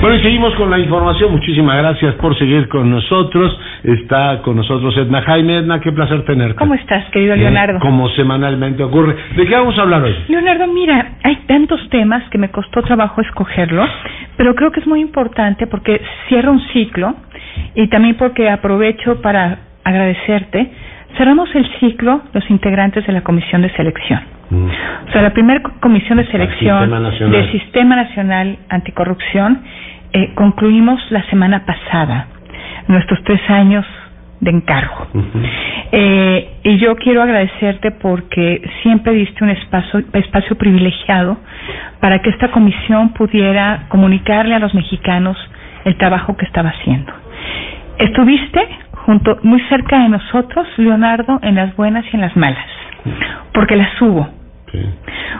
Bueno, y seguimos con la información. Muchísimas gracias por seguir con nosotros. Está con nosotros Edna Jaime. Edna, qué placer tenerte. ¿Cómo estás, querido Leonardo? como semanalmente ocurre. ¿De qué vamos a hablar hoy? Leonardo, mira, hay tantos temas que me costó trabajo escogerlo, pero creo que es muy importante porque cierra un ciclo y también porque aprovecho para agradecerte. Cerramos el ciclo los integrantes de la comisión de selección. Mm. O sea, la primera comisión de selección del Sistema Nacional Anticorrupción eh, concluimos la semana pasada nuestros tres años de encargo. eh, y yo quiero agradecerte porque siempre diste un espacio, espacio privilegiado para que esta comisión pudiera comunicarle a los mexicanos el trabajo que estaba haciendo. Estuviste junto, muy cerca de nosotros, Leonardo, en las buenas y en las malas, porque las hubo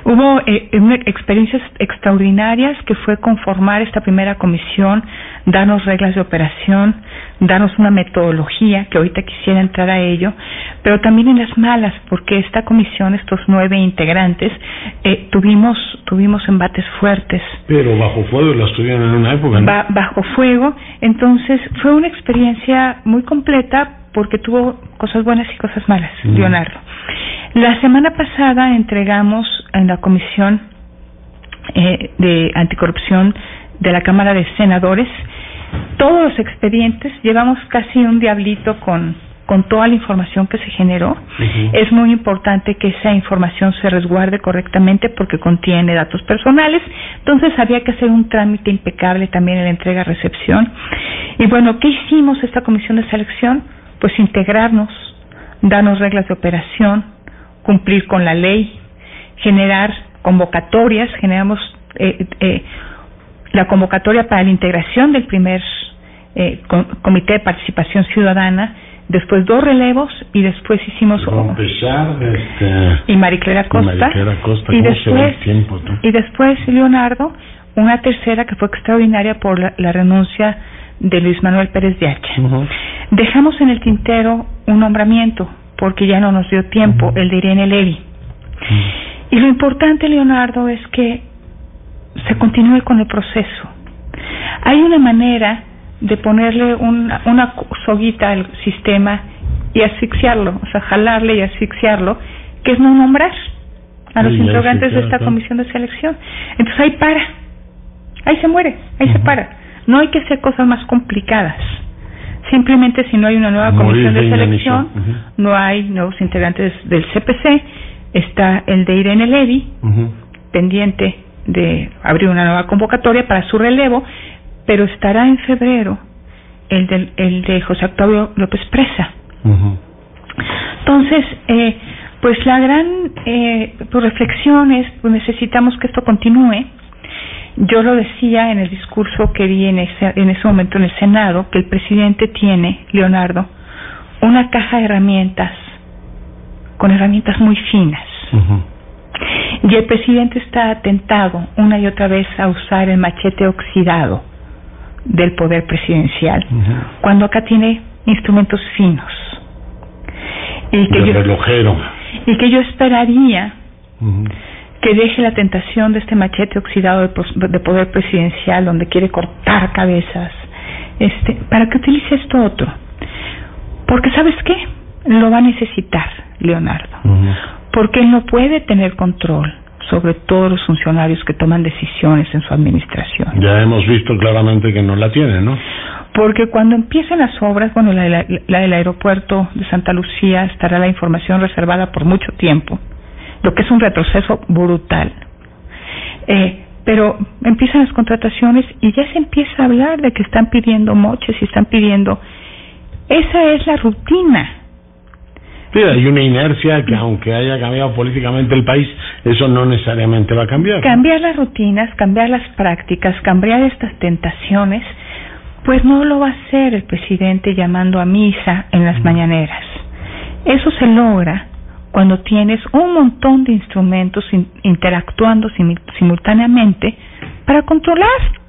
Hubo eh, experiencias extraordinarias que fue conformar esta primera comisión, darnos reglas de operación, darnos una metodología, que ahorita quisiera entrar a ello, pero también en las malas, porque esta comisión, estos nueve integrantes, eh, tuvimos tuvimos embates fuertes. Pero bajo fuego las tuvieron en una época, ¿no? bajo fuego, entonces fue una experiencia muy completa porque tuvo cosas buenas y cosas malas, Leonardo. La semana pasada entregamos en la Comisión eh, de Anticorrupción de la Cámara de Senadores todos los expedientes. Llevamos casi un diablito con, con toda la información que se generó. Es muy importante que esa información se resguarde correctamente porque contiene datos personales. Entonces había que hacer un trámite impecable también en la entrega-recepción. Y bueno, ¿qué hicimos esta comisión de selección? Pues integrarnos, darnos reglas de operación, cumplir con la ley, generar convocatorias, generamos eh, eh, la convocatoria para la integración del primer eh, comité de participación ciudadana, después dos relevos y después hicimos este, y Mariclera Costa, y, después y después Leonardo una tercera que fue extraordinaria por la, renuncia de Luis Manuel Pérez de H. Dejamos en el tintero un nombramiento porque ya no nos dio tiempo, el de Irene Levy. Y lo importante, Leonardo, es que se continúe con el proceso. Hay una manera de ponerle una, una soguita al sistema y asfixiarlo, o sea, jalarle y asfixiarlo, que es no nombrar a los integrantes de esta comisión de selección. Entonces ahí para, ahí se muere, ahí se para. No hay que hacer cosas más complicadas. Simplemente si no hay una nueva comisión de selección, no hay nuevos integrantes del CPC, está el de Irene Levy, pendiente de abrir una nueva convocatoria para su relevo, pero estará en febrero el de, el de José Octavio López Presa. Entonces, eh, pues la gran eh, pues reflexión es, pues necesitamos que esto continúe, yo lo decía en el discurso que di en ese, en ese momento en el Senado, que el presidente tiene, Leonardo, una caja de herramientas con herramientas muy finas. Y el presidente está atentado una y otra vez a usar el machete oxidado del poder presidencial, cuando acá tiene instrumentos finos. Y que, yo, relojero. y que yo esperaría que deje la tentación de este machete oxidado de, poder presidencial donde quiere cortar cabezas, este, para que utilice esto otro. Porque sabes qué, lo va a necesitar Leonardo, porque él no puede tener control sobre todos los funcionarios que toman decisiones en su administración. Ya hemos visto claramente que no la tiene, ¿no? Porque cuando empiecen las obras, bueno, la, la del aeropuerto de Santa Lucía estará la información reservada por mucho tiempo lo que es un retroceso brutal. Eh, pero empiezan las contrataciones y ya se empieza a hablar de que están pidiendo moches y están pidiendo. Esa es la rutina. Sí, hay una inercia que aunque haya cambiado políticamente el país, eso no necesariamente va a cambiar. Cambiar las rutinas, cambiar las prácticas, cambiar estas tentaciones, pues no lo va a hacer el presidente llamando a misa en las mañaneras. Eso se logra cuando tienes un montón de instrumentos interactuando simultáneamente para controlar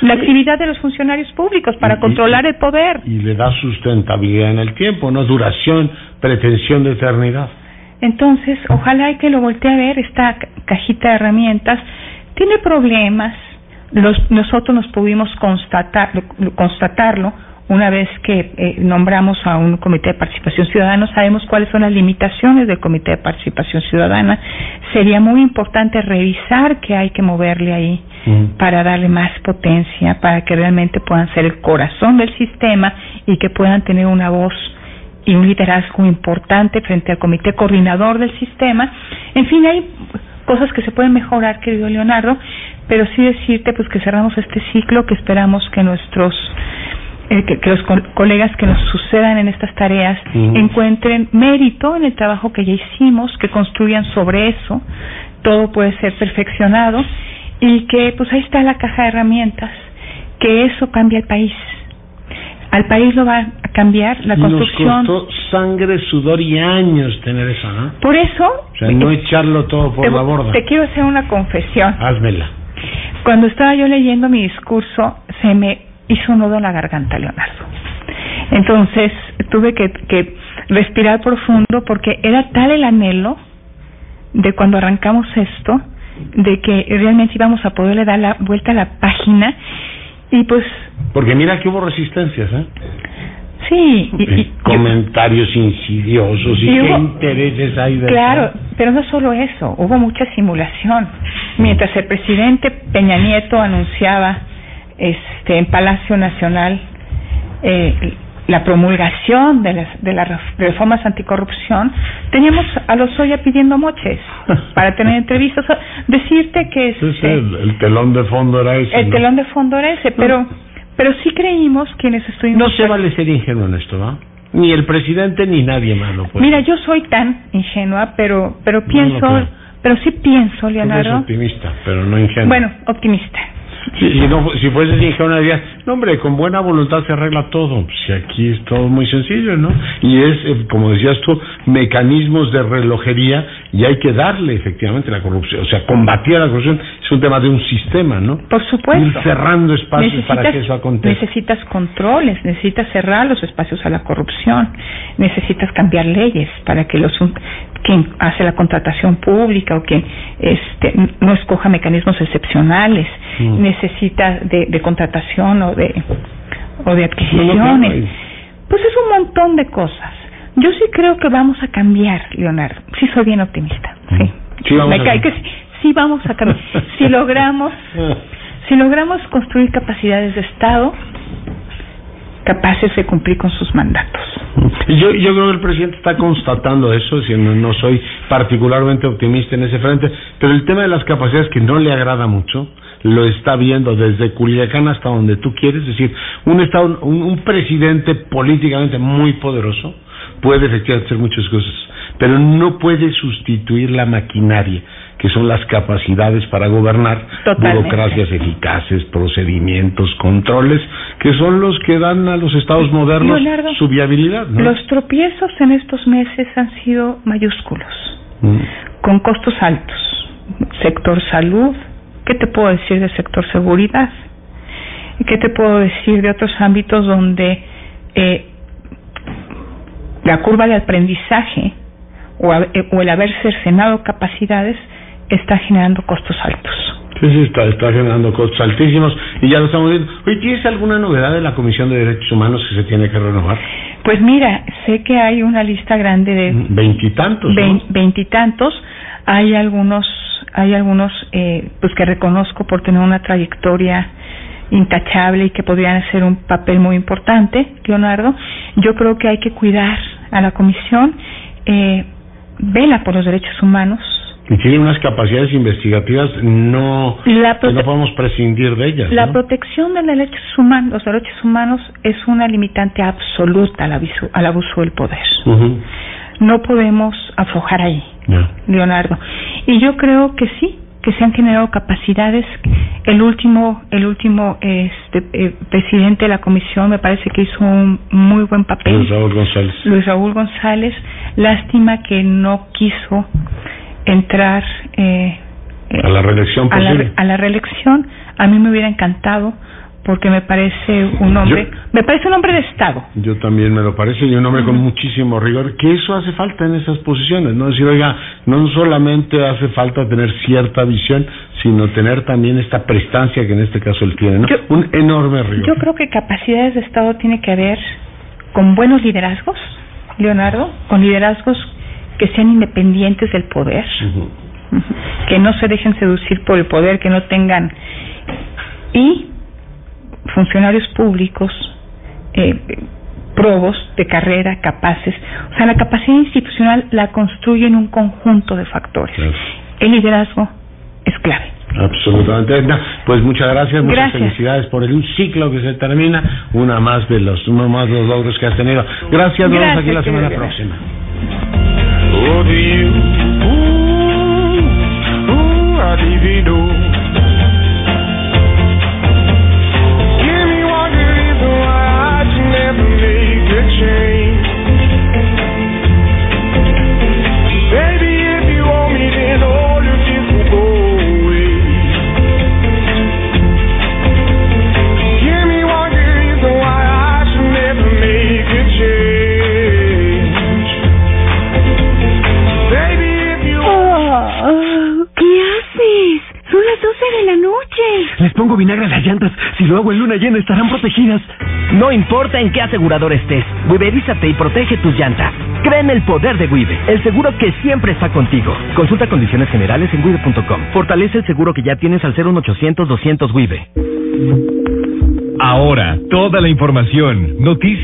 la actividad de los funcionarios públicos, para controlar el poder. Y le da sustentabilidad en el tiempo, no duración, pretensión de eternidad. Entonces, ojalá que lo voltee a ver, esta cajita de herramientas tiene problemas, los, nosotros nos pudimos constatar, constatarlo una vez que eh, nombramos a un comité de participación ciudadana, sabemos cuáles son las limitaciones del comité de participación ciudadana. Sería muy importante revisar qué hay que moverle ahí para darle más potencia, para que realmente puedan ser el corazón del sistema y que puedan tener una voz y un liderazgo importante frente al comité coordinador del sistema. En fin, hay cosas que se pueden mejorar, querido Leonardo, pero sí decirte pues que cerramos este ciclo, que esperamos que nuestros eh, que, los colegas que nos sucedan en estas tareas encuentren mérito en el trabajo que ya hicimos, que construyan sobre eso, todo puede ser perfeccionado y que pues ahí está la caja de herramientas, que eso cambia el país. Al país lo va a cambiar la construcción. Nos costó sangre, sudor y años tener eso, ¿no? Por eso. O sea, no echarlo todo por la borda. Te quiero hacer una confesión. Házmela. Cuando estaba yo leyendo mi discurso, se me hizo un nudo en la garganta, Leonardo. Entonces tuve que, que respirar profundo porque era tal el anhelo de cuando arrancamos esto, de que realmente íbamos a poderle dar la vuelta a la página y pues... Porque mira que hubo resistencias, ¿eh? Sí, y, comentarios insidiosos y, qué intereses hay de Claro, pero no solo eso, hubo mucha simulación. Mientras el presidente Peña Nieto anunciaba este, en Palacio Nacional eh, la promulgación de las, de las reformas anticorrupción, teníamos a los Oya pidiendo moches para tener entrevistas. Decirte que... Este, el, telón de fondo era ese. El telón de fondo era ese, pero, pero sí creímos quienes estuvimos... No se vale ser ingenuo en esto, ¿va? Ni el presidente ni nadie más lo Mira, yo soy tan ingenua, pero, pero pienso... pero sí pienso, Leonardo. optimista, pero no ingenua. Bueno, optimista. Si, si, no, si fuese una idea, no hombre, con buena voluntad se arregla todo. Si aquí es todo muy sencillo, ¿no? Y es, eh, como decías tú, mecanismos de relojería y hay que darle efectivamente la corrupción. O sea, combatir la corrupción un tema de un sistema, ¿no? Por supuesto. Ir cerrando espacios para que eso acontezca. Necesitas controles, necesitas cerrar los espacios a la corrupción, necesitas cambiar leyes para que los quien hace la contratación pública o quien este, no escoja mecanismos excepcionales, mm. necesita de, de, contratación o de, o de adquisiciones. pues es un montón de cosas. Yo sí creo que vamos a cambiar, Leonardo. Sí soy bien optimista. Sí. Sí vamos Me cae que sí, vamos a cambiar. si logramos si logramos construir capacidades de Estado capaces de cumplir con sus mandatos. Yo, yo creo que el presidente está constatando eso, si no, soy particularmente optimista en ese frente, pero el tema de las capacidades que no le agrada mucho, lo está viendo desde Culiacán hasta donde tú quieres, es decir, un, estado, un presidente políticamente muy poderoso puede efectivamente hacer muchas cosas, pero no puede sustituir la maquinaria que son las capacidades para gobernar, burocracias eficaces, procedimientos, controles, que son los que dan a los estados modernos su viabilidad. Los tropiezos en estos meses han sido mayúsculos, mm. con costos altos. Sector salud, ¿qué te puedo decir del sector seguridad? ¿Qué te puedo decir de otros ámbitos donde eh, la curva de aprendizaje o, eh, o el haber cercenado capacidades está generando costos altos. Sí, sí, está, está generando costos altísimos y ya lo estamos viendo. Oye, ¿tienes alguna novedad de la Comisión de Derechos Humanos que se tiene que renovar? Pues mira, sé que hay una lista grande de... Mm, veintitantos, Veintitantos. Hay algunos, hay algunos eh, pues que reconozco por tener una trayectoria intachable y que podrían hacer un papel muy importante, Leonardo. Yo creo que hay que cuidar a la Comisión, eh, vela por los derechos humanos, y tiene unas capacidades investigativas no no podemos prescindir de ellas. La protección de los derechos humanos, los derechos humanos es una limitante absoluta al abuso, al abuso del poder. No podemos aflojar ahí, Leonardo. Y yo creo que sí, que se han generado capacidades. El último, el último este, eh, presidente de la comisión me parece que hizo un muy buen papel. Luis Raúl González. Luis Raúl González. Lástima que no quiso entrar eh, a la reelección a la, a la, reelección a mí me hubiera encantado porque me parece un hombre me parece un hombre de estado yo también me lo parece y un hombre con muchísimo rigor que eso hace falta en esas posiciones no decir oiga no solamente hace falta tener cierta visión sino tener también esta prestancia que en este caso él tiene, ¿no? Un enorme rigor. Yo creo que capacidades de Estado tiene que haber con buenos liderazgos, Leonardo, con liderazgos que sean independientes del poder, que no se dejen seducir por el poder, que no tengan y funcionarios públicos eh, probos de carrera, capaces. O sea, la capacidad institucional la construye en un conjunto de factores. El liderazgo es clave. Absolutamente. Pues muchas gracias, muchas felicidades por el ciclo que se termina, una más de los uno más de los logros que has tenido. Gracias, nos vemos aquí la semana próxima. Oh, do you? Ooh, ooh, I leave. Pongo vinagre a las llantas. Si lo hago en luna llena, estarán protegidas. No importa en qué asegurador estés, Wiberízate y protege tus llantas. Cree en el poder de Wibe, el seguro que siempre está contigo. Consulta condiciones generales en wibe.com. Fortalece el seguro que ya tienes al 01800 200 Wibe. Ahora, toda la información, noticias